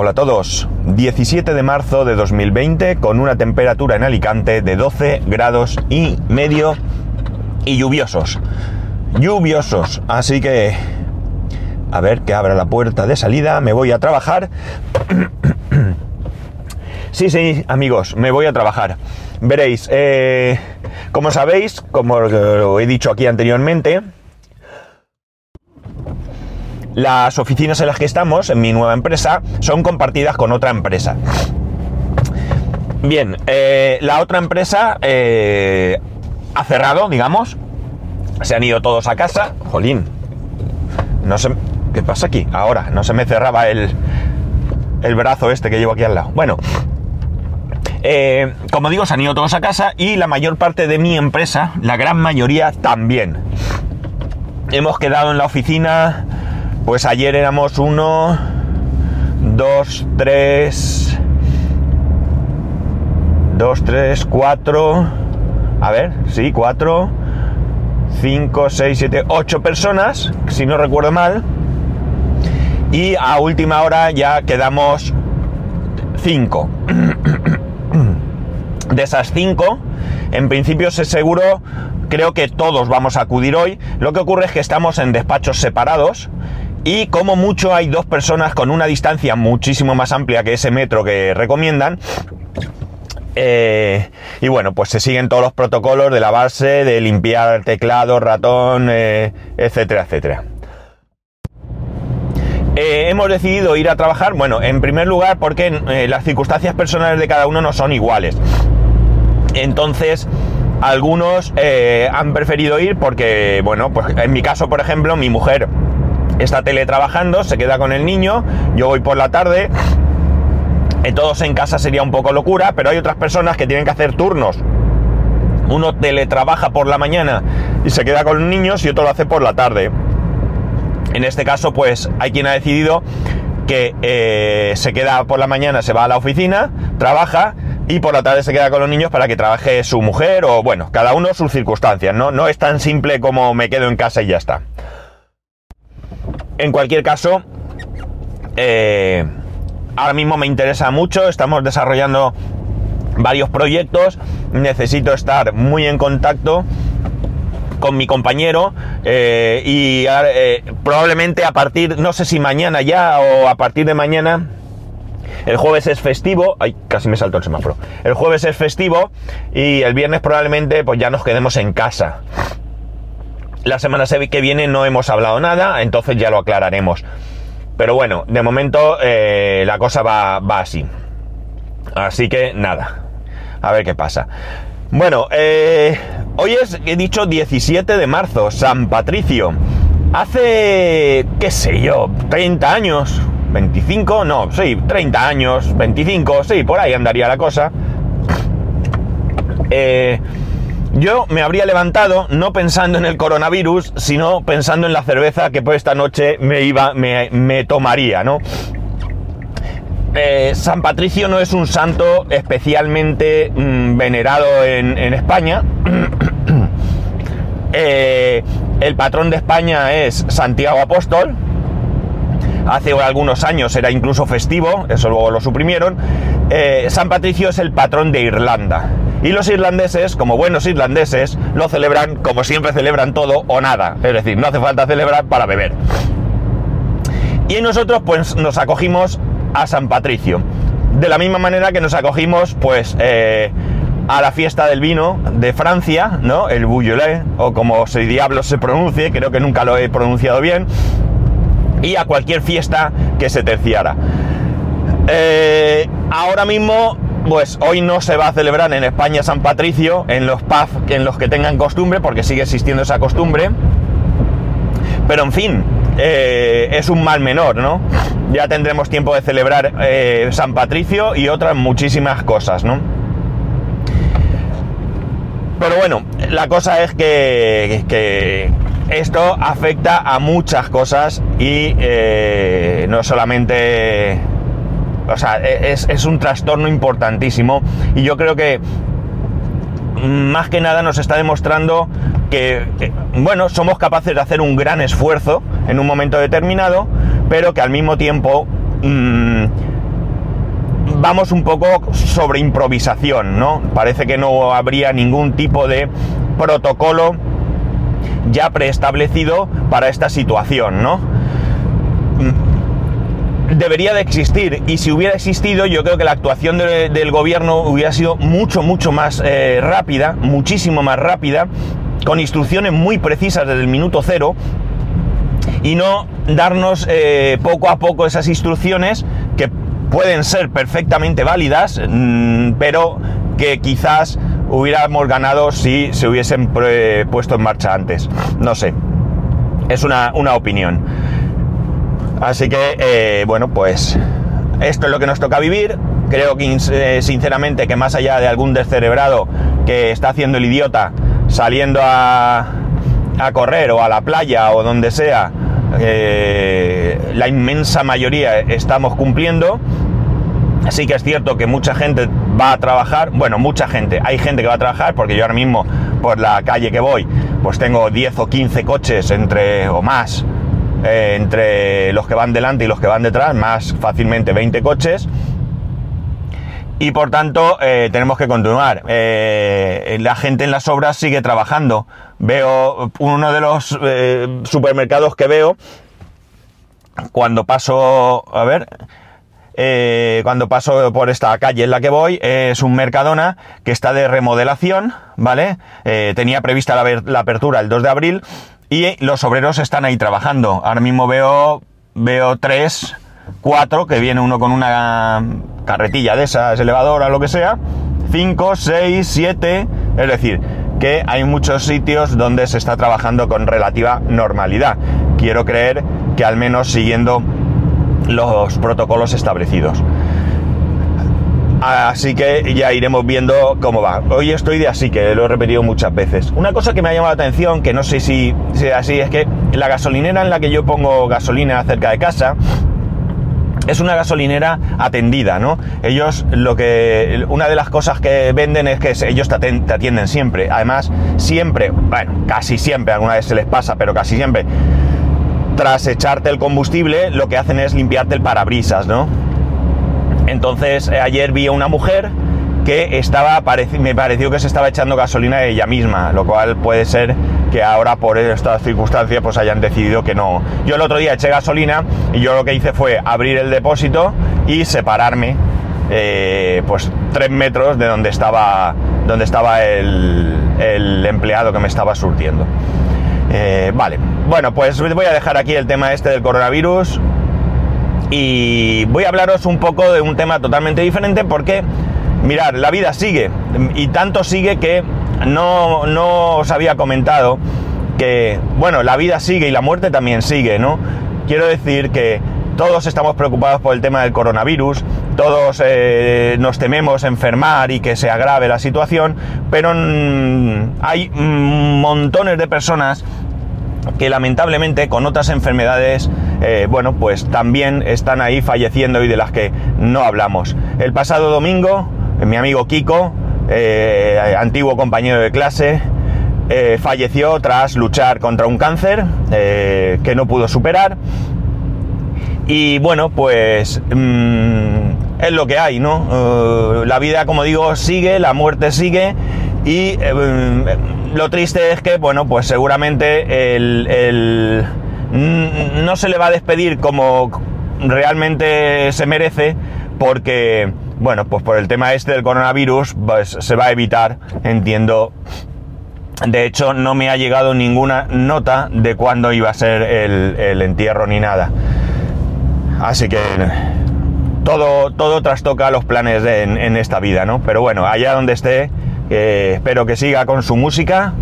Hola a todos. 17 de marzo de 2020 con una temperatura en Alicante de 12 grados y medio y lluviosos. Lluviosos. Así que... A ver que abra la puerta de salida. Me voy a trabajar. sí, sí, amigos, me voy a trabajar. Veréis, eh, como sabéis, como lo he dicho aquí anteriormente, las oficinas en las que estamos, en mi nueva empresa, son compartidas con otra empresa. Bien, eh, la otra empresa eh, ha cerrado, digamos. Se han ido todos a casa. Jolín. No sé. ¿Qué pasa aquí? Ahora, no se me cerraba el, el brazo este que llevo aquí al lado. Bueno. Eh, como digo, se han ido todos a casa y la mayor parte de mi empresa, la gran mayoría también. Hemos quedado en la oficina pues ayer éramos uno, dos, tres, dos, tres, cuatro, a ver, sí, cuatro, cinco, seis, siete, ocho personas, si no recuerdo mal. Y a última hora ya quedamos cinco. De esas cinco, en principio se seguro, creo que todos vamos a acudir hoy. Lo que ocurre es que estamos en despachos separados y como mucho hay dos personas con una distancia muchísimo más amplia que ese metro que recomiendan. Eh, y bueno, pues se siguen todos los protocolos de lavarse, de limpiar teclado, ratón, eh, etcétera, etcétera. Eh, hemos decidido ir a trabajar, bueno, en primer lugar porque las circunstancias personales de cada uno no son iguales. Entonces, algunos han preferido ir porque, bueno, pues en mi caso, por ejemplo, mi mujer está teletrabajando, se queda con el niño, yo voy por la tarde, eh, todos en casa sería un poco locura, pero hay otras personas que tienen que hacer turnos. Uno teletrabaja por la mañana y se queda con los niños y otro lo hace por la tarde. En este caso, pues hay quien ha decidido que eh, se queda por la mañana, se va a la oficina, trabaja y por la tarde se queda con los niños para que trabaje su mujer o bueno, cada uno sus circunstancias, ¿no? No es tan simple como me quedo en casa y ya está. En cualquier caso, eh, ahora mismo me interesa mucho, estamos desarrollando varios proyectos, necesito estar muy en contacto con mi compañero eh, y eh, probablemente a partir, no sé si mañana ya o a partir de mañana, el jueves es festivo, ay, casi me saltó el semáforo, el jueves es festivo y el viernes probablemente pues ya nos quedemos en casa. La semana que viene no hemos hablado nada, entonces ya lo aclararemos. Pero bueno, de momento eh, la cosa va, así. Así que nada, a ver qué pasa. Bueno, eh, hoy es, he dicho, 17 de marzo, San Patricio. Hace, qué sé yo, 30 años, 25, no, sí, 30 años, 25, sí, por ahí andaría la cosa. Eh, yo me habría levantado no pensando en el coronavirus, sino pensando en la cerveza que por esta noche me iba, me, tomaría, ¿no? Eh, San Patricio no es un santo especialmente mm, venerado en, España. Eh, el patrón de España es Santiago Apóstol. Hace algunos años era incluso festivo, eso luego lo suprimieron. Eh, San Patricio es el patrón de Irlanda. Y los irlandeses, como buenos irlandeses, lo celebran como siempre celebran todo o nada. Es decir, no hace falta celebrar para beber. Y nosotros pues nos acogimos a San Patricio. De la misma manera que nos acogimos pues eh, a la fiesta del vino de Francia, ¿no? El Bouillolé, o como se diablo se pronuncie, creo que nunca lo he pronunciado bien. Y a cualquier fiesta que se terciara. Eh, ahora mismo pues hoy no se va a celebrar en España San Patricio, en los pubs en los que tengan costumbre, porque sigue existiendo esa costumbre. Pero en fin, eh, es un mal menor, ¿no? Ya tendremos tiempo de celebrar eh, San Patricio y otras muchísimas cosas, ¿no? Pero bueno, la cosa es que, esto afecta a muchas cosas y eh, no solamente o sea, e, es, un trastorno importantísimo y yo creo que más que nada nos está demostrando que, bueno, somos capaces de hacer un gran esfuerzo en un momento determinado, pero que al mismo tiempo mm, vamos un poco sobre improvisación, ¿no? Parece que no habría ningún tipo de protocolo ya preestablecido para esta situación, ¿no? Debería de existir y si hubiera existido yo creo que la actuación del gobierno hubiera sido mucho, mucho más eh, rápida, muchísimo más rápida, con instrucciones muy precisas desde el minuto cero y no darnos eh, poco a poco esas instrucciones que pueden ser perfectamente válidas, mm, pero que quizás hubiéramos ganado si se hubiesen puesto en marcha antes. No sé, es una, opinión. Así que, eh, bueno, pues esto es lo que nos toca vivir. Creo que eh, sinceramente que más allá de algún descerebrado que está haciendo el idiota saliendo a, a correr o a la playa o donde sea, eh, la inmensa mayoría estamos cumpliendo. Sí que es cierto que mucha gente va a trabajar, bueno, mucha gente, hay gente que va a trabajar porque yo ahora mismo por la calle que voy, pues tengo 10 o 15 coches entre o más eh, entre los que van delante y los que van detrás, más fácilmente 20 coches. Y por tanto eh, tenemos que continuar. la gente en las obras sigue trabajando. Veo uno de los supermercados que veo cuando paso, a ver, eh, cuando paso por esta calle en la que voy, es un Mercadona que está de remodelación, ¿vale? Eh, tenía prevista la, la, apertura el 2 de abril y los obreros están ahí trabajando. Ahora mismo veo, veo tres, cuatro, que viene uno con una carretilla de esas, elevadora, lo que sea, cinco, seis, siete, es decir, que hay muchos sitios donde se está trabajando con relativa normalidad. Quiero creer que al menos siguiendo los protocolos establecidos. Así que ya iremos viendo cómo va. Hoy estoy de así, que lo he repetido muchas veces. Una cosa que me ha llamado la atención, que no sé si sea así, es que la gasolinera en la que yo pongo gasolina cerca de casa, es una gasolinera atendida, ¿no? Ellos lo que. Una de las cosas que venden es que ellos te atienden siempre. Además, siempre, bueno, casi siempre, alguna vez se les pasa, pero casi siempre tras echarte el combustible, lo que hacen es limpiarte el parabrisas, ¿no? Entonces, eh, ayer vi a una mujer que estaba, me pareció que se estaba echando gasolina ella misma, lo cual puede ser que ahora por estas circunstancias pues hayan decidido que no. Yo el otro día eché gasolina y yo lo que hice fue abrir el depósito y separarme eh, pues tres metros de donde estaba, donde estaba el, empleado que me estaba surtiendo. Eh, vale, bueno, pues voy a dejar aquí el tema este del coronavirus y voy a hablaros un poco de un tema totalmente diferente porque, mirad, la vida sigue y tanto sigue que no, no os había comentado que, bueno, la vida sigue y la muerte también sigue, ¿no? Quiero decir que todos estamos preocupados por el tema del coronavirus, todos eh, nos tememos enfermar y que se agrave la situación, pero hay montones de personas que lamentablemente con otras enfermedades, eh, bueno, pues también están ahí falleciendo y de las que no hablamos. El pasado domingo, mi amigo Kiko, eh, antiguo compañero de clase, falleció tras luchar contra un cáncer que no pudo superar y bueno, pues mm, es lo que hay, ¿no? Eh, la vida, como digo, sigue, la muerte sigue y eh, mm, lo triste es que, bueno, pues seguramente el, no se le va a despedir como realmente se merece porque, bueno, pues por el tema este del coronavirus, pues se va a evitar, entiendo. De hecho, no me ha llegado ninguna nota de cuándo iba a ser el entierro ni nada. Así que todo, todo trastoca los planes en, esta vida, ¿no? Pero bueno, allá donde esté, eh, espero que siga con su música,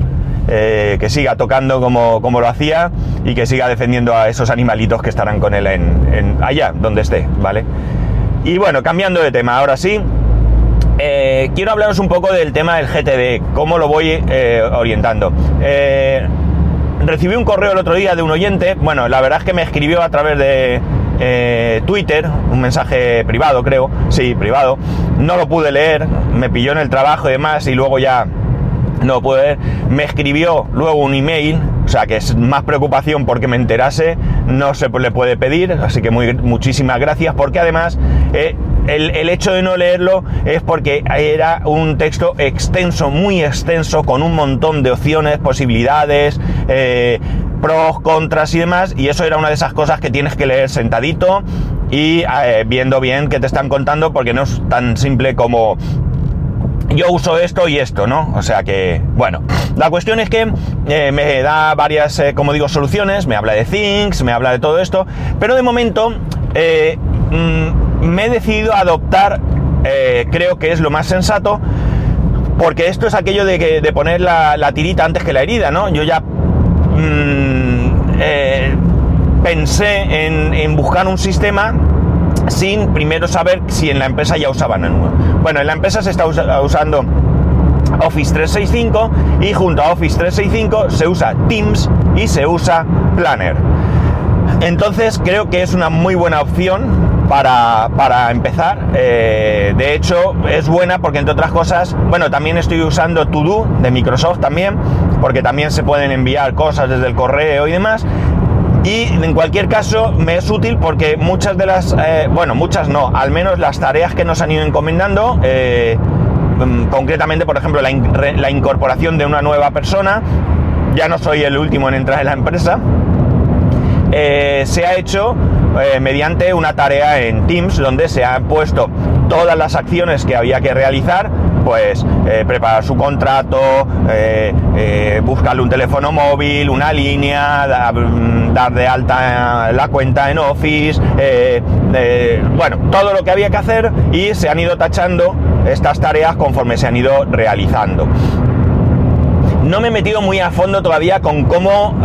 eh, que siga tocando como, lo hacía y que siga defendiendo a esos animalitos que estarán con él en, allá donde esté, ¿vale? Y bueno, cambiando de tema, ahora sí, eh, quiero hablaros un poco del tema del GTD, cómo lo voy orientando. recibí un correo el otro día de un oyente, bueno, la verdad es que me escribió a través de, eh, Twitter, un mensaje privado creo, sí, privado, no lo pude leer, me pilló en el trabajo y demás y luego ya no pude leer, me escribió luego un email, o sea que es más preocupación porque me enterase, no se le puede pedir, así que muy, muchísimas gracias porque además el, el, hecho de no leerlo es porque era un texto extenso, muy extenso, con un montón de opciones, posibilidades, eh, pros, contras y demás, y eso era una de esas cosas que tienes que leer sentadito y eh, viendo bien qué te están contando, porque no es tan simple como yo uso esto y esto, ¿no? O sea que, bueno, la cuestión es que eh, me da varias, eh, como digo, soluciones, me habla de things, me habla de todo esto, pero de momento eh, mm, me he decidido adoptar, creo que es lo más sensato, porque esto es aquello de, que, de poner la, tirita antes que la herida, ¿no? Yo ya mm, pensé en, en buscar un sistema sin primero saber si en la empresa ya usaban nuevo. Bueno, en la empresa se está usando Office 365 y junto a Office 365 se usa Teams y se usa Planner. Entonces creo que es una muy buena opción para, empezar. Eh, de hecho, es buena porque entre otras cosas, bueno, también estoy usando To de Microsoft también, porque también se pueden enviar cosas desde el correo y demás. Y en cualquier caso me es útil porque muchas de las, eh, bueno, muchas no, al menos las tareas que nos han ido encomendando, eh, mm, concretamente, por ejemplo, la, incorporación de una nueva persona, ya no soy el último en entrar en la empresa, eh, se ha hecho mediante una tarea en Teams donde se han puesto todas las acciones que había que realizar pues eh, preparar su contrato, eh, eh, buscarle un teléfono móvil, una línea, mm, dar de alta la cuenta en Office, bueno, todo lo que había que hacer y se han ido tachando estas tareas conforme se han ido realizando. No me he metido muy a fondo todavía con cómo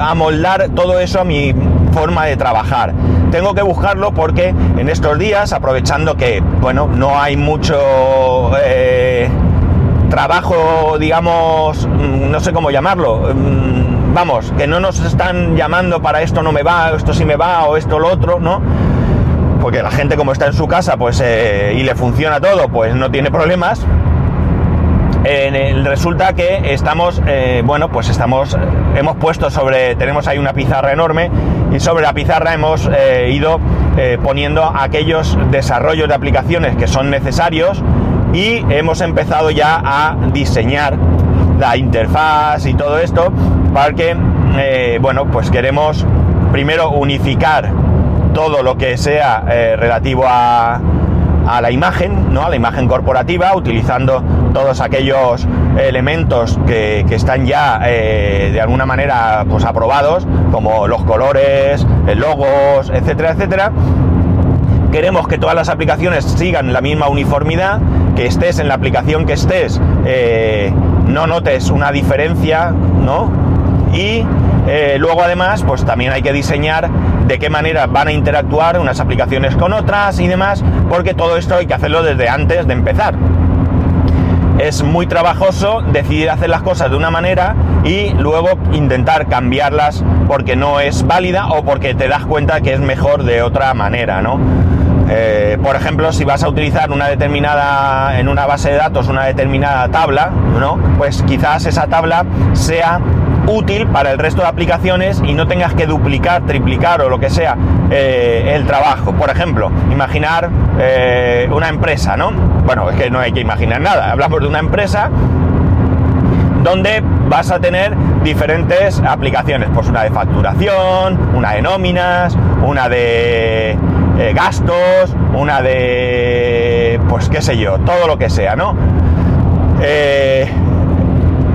amoldar todo eso a mi forma de trabajar tengo que buscarlo porque en estos días, aprovechando que, bueno, no hay mucho eh, trabajo, digamos, mm, no sé cómo llamarlo, mm, vamos, que no nos están llamando para esto no me va, esto sí me va, o esto lo otro, ¿no? Porque la gente como está en su casa, pues, eh, y le funciona todo, pues no tiene problemas resulta que estamos, eh, bueno, pues estamos, hemos puesto sobre, tenemos ahí una pizarra enorme y sobre la pizarra hemos eh, ido eh, poniendo aquellos desarrollos de aplicaciones que son necesarios y hemos empezado ya a diseñar la interfaz y todo esto para que, bueno, pues queremos primero unificar todo lo que sea relativo a, a la imagen, ¿no? a la imagen corporativa, utilizando todos aquellos elementos que, están ya eh, de alguna manera pues, aprobados, como los colores, logos, etcétera, etcétera. Queremos que todas las aplicaciones sigan la misma uniformidad, que estés en la aplicación que estés, eh, no notes una diferencia, ¿no? Y eh, luego además, pues también hay que diseñar de qué manera van a interactuar unas aplicaciones con otras y demás, porque todo esto hay que hacerlo desde antes de empezar. Es muy trabajoso decidir hacer las cosas de una manera y luego intentar cambiarlas porque no es válida o porque te das cuenta que es mejor de otra manera, ¿no? Eh, por ejemplo, si vas a utilizar una determinada, en una base de datos, una determinada tabla, ¿no? Pues quizás esa tabla sea útil para el resto de aplicaciones y no tengas que duplicar, triplicar o lo que sea eh, el trabajo. Por ejemplo, imaginar eh, una empresa, ¿no? Bueno, es que no hay que imaginar nada. Hablamos de una empresa donde vas a tener diferentes aplicaciones, pues una de facturación, una de nóminas, una de eh, gastos, una de, pues qué sé yo, todo lo que sea, ¿no?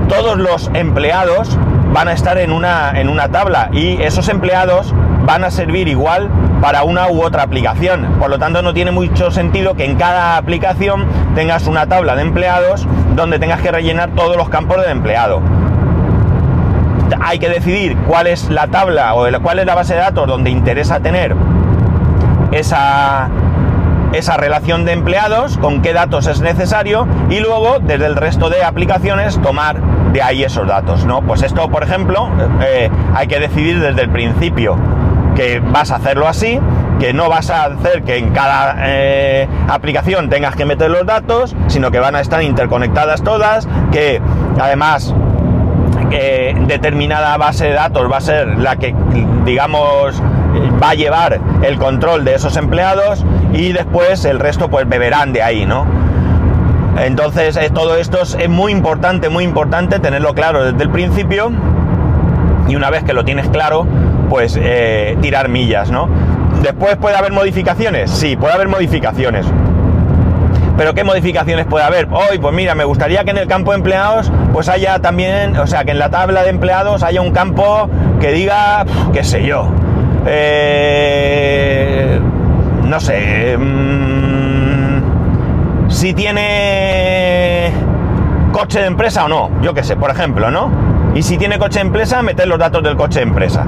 todos los empleados van a estar en una, en una tabla y esos empleados van a servir igual para una u otra aplicación. Por lo tanto, no tiene mucho sentido que en cada aplicación tengas una tabla de empleados donde tengas que rellenar todos los campos de empleado. Hay que decidir cuál es la tabla o cuál es la base de datos donde interesa tener esa, esa relación de empleados, con qué datos es necesario y luego desde el resto de aplicaciones tomar de ahí esos datos, ¿no? Pues esto, por ejemplo, eh, hay que decidir desde el principio que vas a hacerlo así, que no vas a hacer que en cada eh, aplicación tengas que meter los datos, sino que van a estar interconectadas todas, que además determinada base de datos va a ser la que, digamos, va a llevar el control de esos empleados y después el resto pues beberán de ahí, ¿no? Entonces eh, todo esto es muy importante, muy importante tenerlo claro desde el principio y una vez que lo tienes claro, pues eh, tirar millas, ¿no? Después puede haber modificaciones, sí, puede haber modificaciones. Pero ¿qué modificaciones puede haber? Hoy, pues mira, me gustaría que en el campo de empleados, pues haya también, o sea, que en la tabla de empleados haya un campo que diga, qué sé yo, eh, no sé, mm, si tiene coche de empresa o no, yo qué sé, por ejemplo, ¿no? Y si tiene coche de empresa, meter los datos del coche de empresa.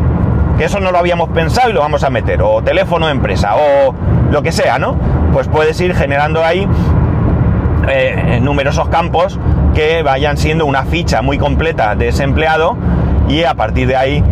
Que eso no lo habíamos pensado y lo vamos a meter. O teléfono de empresa, o lo que sea, ¿no? Pues puedes ir generando ahí eh, numerosos campos que vayan siendo una ficha muy completa de ese empleado y a partir de ahí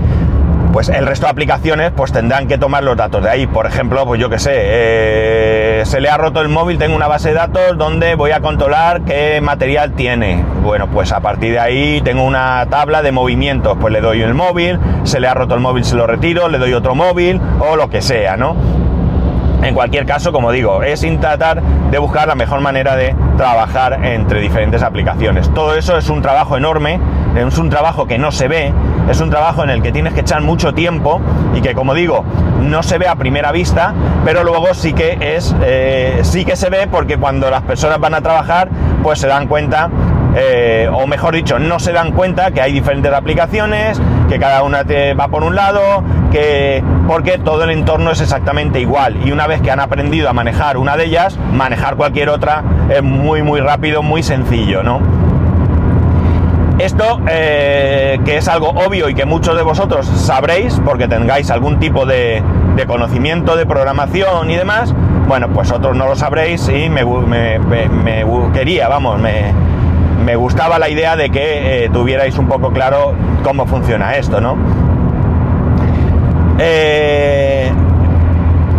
pues el resto de aplicaciones pues tendrán que tomar los datos de ahí. Por ejemplo, pues yo que sé, eh, se le ha roto el móvil, tengo una base de datos donde voy a controlar qué material tiene. Bueno, pues a partir de ahí tengo una tabla de movimientos, pues le doy el móvil, se le ha roto el móvil, se lo retiro, le doy otro móvil o lo que sea, ¿no? En cualquier caso, como digo, es tratar de buscar la mejor manera de trabajar entre diferentes aplicaciones. Todo eso es un trabajo enorme, es un trabajo que no se ve, es un trabajo en el que tienes que echar mucho tiempo y que, como digo, no se ve a primera vista, pero luego sí que es, eh, sí que se ve porque cuando las personas van a trabajar, pues se dan cuenta eh, o mejor dicho, no se dan cuenta que hay diferentes aplicaciones, que cada una te va por un lado, que porque todo el entorno es exactamente igual y una vez que han aprendido a manejar una de ellas, manejar cualquier otra es muy muy rápido, muy sencillo, ¿no? Esto, eh, que es algo obvio y que muchos de vosotros sabréis, porque tengáis algún tipo de, conocimiento de programación y demás, bueno, pues otros no lo sabréis y me, quería, vamos, me, gustaba la idea de que eh, tuvierais un poco claro cómo funciona esto, ¿no? Eh,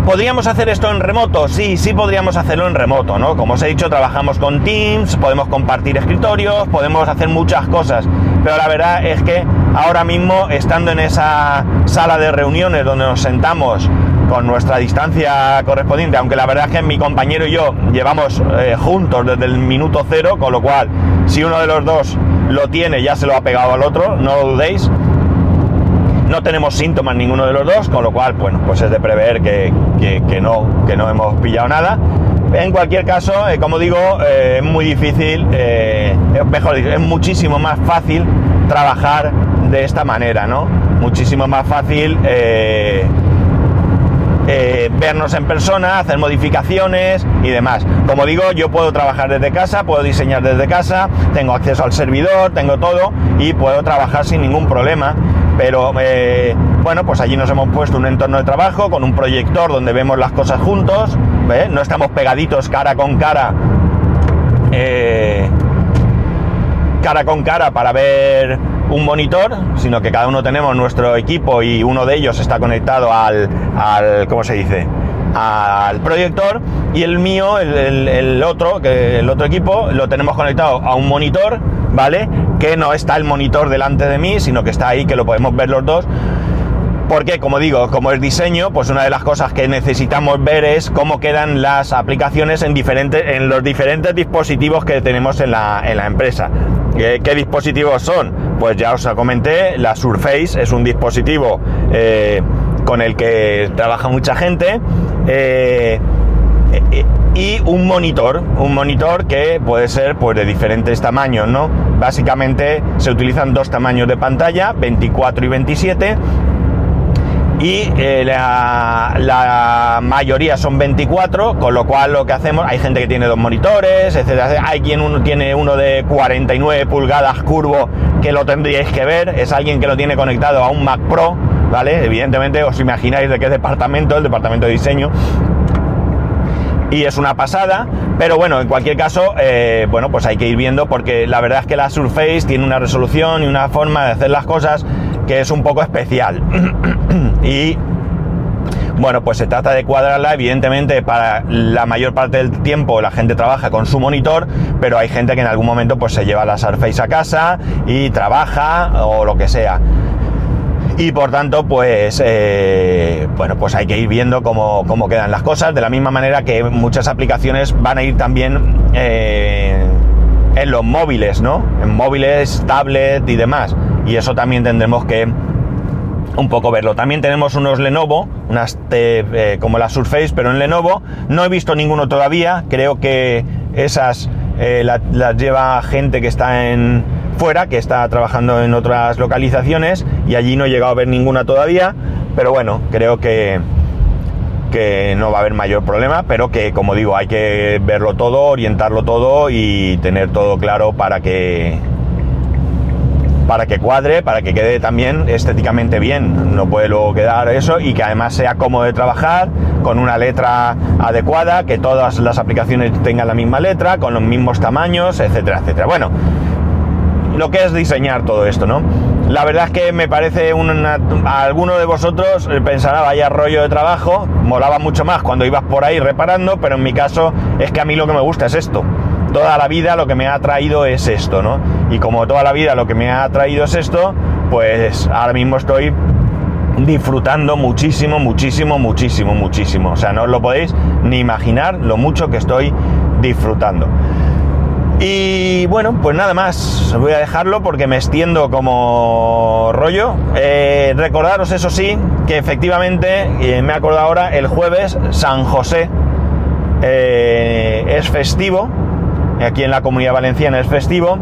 ¿Podríamos hacer esto en remoto? Sí, sí podríamos hacerlo en remoto, ¿no? Como os he dicho, trabajamos con Teams, podemos compartir escritorios, podemos hacer muchas cosas, pero la verdad es que ahora mismo, estando en esa sala de reuniones donde nos sentamos con nuestra distancia correspondiente, aunque la verdad es que mi compañero y yo llevamos eh, juntos desde el minuto cero, con lo cual, si uno de los dos lo tiene, ya se lo ha pegado al otro, no lo dudéis, no tenemos síntomas ninguno de los dos, con lo cual, bueno, pues es de prever que, no, que no hemos pillado nada. En cualquier caso, eh, como digo, eh, es muy difícil, eh, mejor dicho, es muchísimo más fácil trabajar de esta manera, ¿no? Muchísimo más fácil vernos en persona, hacer modificaciones y demás. Como digo, yo puedo trabajar desde casa, puedo diseñar desde casa, tengo acceso al servidor, tengo todo y puedo trabajar sin ningún problema. Pero eh, bueno, pues allí nos hemos puesto un entorno de trabajo con un proyector donde vemos las cosas juntos, no estamos pegaditos cara con cara, eh, cara con cara para ver un monitor, sino que cada uno tenemos nuestro equipo y uno de ellos está conectado al, al ¿cómo se dice? al proyector y el mío, el, otro, que el otro equipo, lo tenemos conectado a un monitor, ¿vale? Que no está el monitor delante de mí, sino que está ahí, que lo podemos ver los dos. Porque, como digo, como es diseño, pues una de las cosas que necesitamos ver es cómo quedan las aplicaciones en, diferentes, en los diferentes dispositivos que tenemos en la, empresa. ¿Qué, dispositivos son? Pues ya os comenté, la Surface es un dispositivo eh, con el que trabaja mucha gente. Eh, eh, y un monitor, un monitor que puede ser pues de diferentes tamaños, ¿no? Básicamente se utilizan dos tamaños de pantalla, 24 y 27, y eh, la, mayoría son 24, con lo cual lo que hacemos, hay gente que tiene dos monitores, etcétera, hay quien uno tiene uno de 49 pulgadas curvo que lo tendríais que ver, es alguien que lo tiene conectado a un Mac Pro, ¿vale? Evidentemente os imagináis de qué departamento, el departamento de diseño. Y es una pasada, pero bueno, en cualquier caso, eh, bueno, pues hay que ir viendo porque la verdad es que la Surface tiene una resolución y una forma de hacer las cosas que es un poco especial. y bueno, pues se trata de cuadrarla, evidentemente para la mayor parte del tiempo la gente trabaja con su monitor, pero hay gente que en algún momento pues se lleva la Surface a casa y trabaja o lo que sea. Y por tanto, pues, eh, bueno, pues hay que ir viendo cómo, cómo, quedan las cosas, de la misma manera que muchas aplicaciones van a ir también eh, en los móviles, ¿no? En móviles, tablet y demás. Y eso también tendremos que un poco verlo. También tenemos unos Lenovo, unas eh, como la Surface, pero en Lenovo. No he visto ninguno todavía. Creo que esas las lleva gente que está en fuera, que está trabajando en otras localizaciones y allí no he llegado a ver ninguna todavía, pero bueno, creo que, que no va a haber mayor problema, pero que como digo, hay que verlo todo, orientarlo todo y tener todo claro para que para que cuadre, para que quede también estéticamente bien. No puede luego quedar eso y que además sea cómodo de trabajar, con una letra adecuada, que todas las aplicaciones tengan la misma letra, con los mismos tamaños, etcétera, etcétera. Bueno, lo que es diseñar todo esto, ¿no? La verdad es que me parece una, a alguno de vosotros pensará vaya rollo de trabajo, molaba mucho más cuando ibas por ahí reparando, pero en mi caso es que a mí lo que me gusta es esto. Toda la vida lo que me ha traído es esto, ¿no? Y como toda la vida lo que me ha traído es esto, pues ahora mismo estoy disfrutando muchísimo, muchísimo, muchísimo, muchísimo. O sea, no os lo podéis ni imaginar lo mucho que estoy disfrutando. Y bueno, pues nada más, voy a dejarlo porque me extiendo como rollo. Eh, recordaros, eso sí, que efectivamente, eh, me acuerdo ahora, el jueves San José eh, es festivo, aquí en la comunidad valenciana es festivo,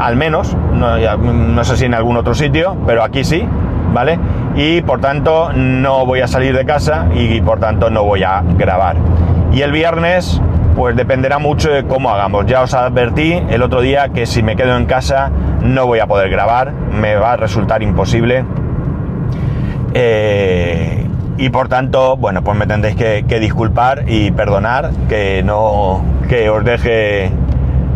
al menos, no, no sé si en algún otro sitio, pero aquí sí, ¿vale? Y por tanto no voy a salir de casa y por tanto no voy a grabar. Y el viernes pues dependerá mucho de cómo hagamos. Ya os advertí el otro día que si me quedo en casa no voy a poder grabar, me va a resultar imposible. Eh, y por tanto, bueno, pues me tendréis que, que, disculpar y perdonar que no que os deje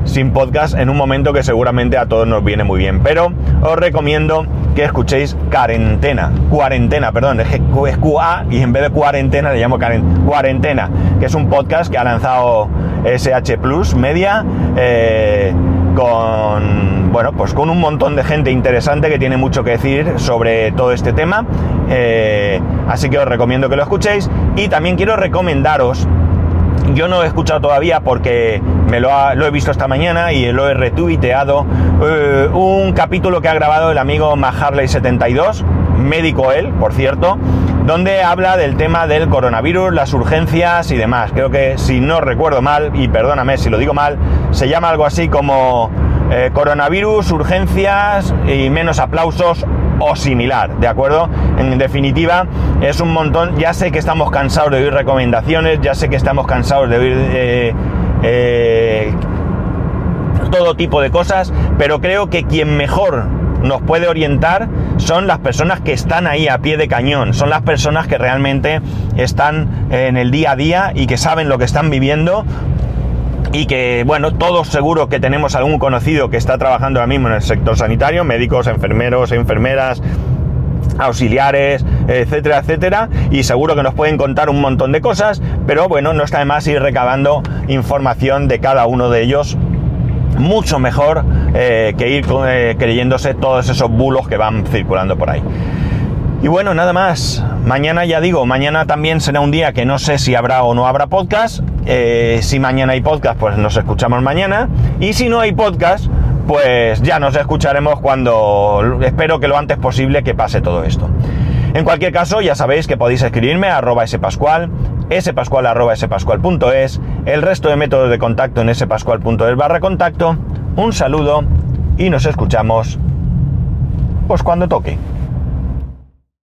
sin podcast en un momento que seguramente a todos nos viene muy bien. Pero os recomiendo que escuchéis Cuarentena, Cuarentena, perdón, es, es QA y en vez de cuarentena le llamo Cuarentena, que es un podcast que ha lanzado SH Plus Media eh, con, bueno, pues con un montón de gente interesante que tiene mucho que decir sobre todo este tema. Eh, así que os recomiendo que lo escuchéis y también quiero recomendaros yo no he escuchado todavía porque me lo, he visto esta mañana y lo he retuiteado. Eh, un capítulo que ha grabado el amigo Maharley72, médico él, por cierto, donde habla del tema del coronavirus, las urgencias y demás. Creo que si no recuerdo mal, y perdóname si lo digo mal, se llama algo así como eh, coronavirus, urgencias y menos aplausos o similar, ¿de acuerdo? En definitiva, es un montón, ya sé que estamos cansados de oír recomendaciones, ya sé que estamos cansados de oír eh, eh, todo tipo de cosas, pero creo que quien mejor nos puede orientar son las personas que están ahí a pie de cañón, son las personas que realmente están en el día a día y que saben lo que están viviendo y que, bueno, todos seguro que tenemos algún conocido que está trabajando ahora mismo en el sector sanitario, médicos, enfermeros, enfermeras, auxiliares, etcétera, etcétera, y seguro que nos pueden contar un montón de cosas, pero bueno, no está de más ir recabando información de cada uno de ellos mucho mejor eh, que ir eh, creyéndose todos esos bulos que van circulando por ahí. Y bueno, nada más. Mañana ya digo, mañana también será un día que no sé si habrá o no habrá podcast. Eh, si mañana hay podcast, pues nos escuchamos mañana. Y si no hay podcast, pues ya nos escucharemos cuando espero que lo antes posible que pase todo esto. En cualquier caso, ya sabéis que podéis escribirme a arroba spascual, spascual arroba spascual.es, el resto de métodos de contacto en spascual.es barra contacto. Un saludo y nos escuchamos pues cuando toque.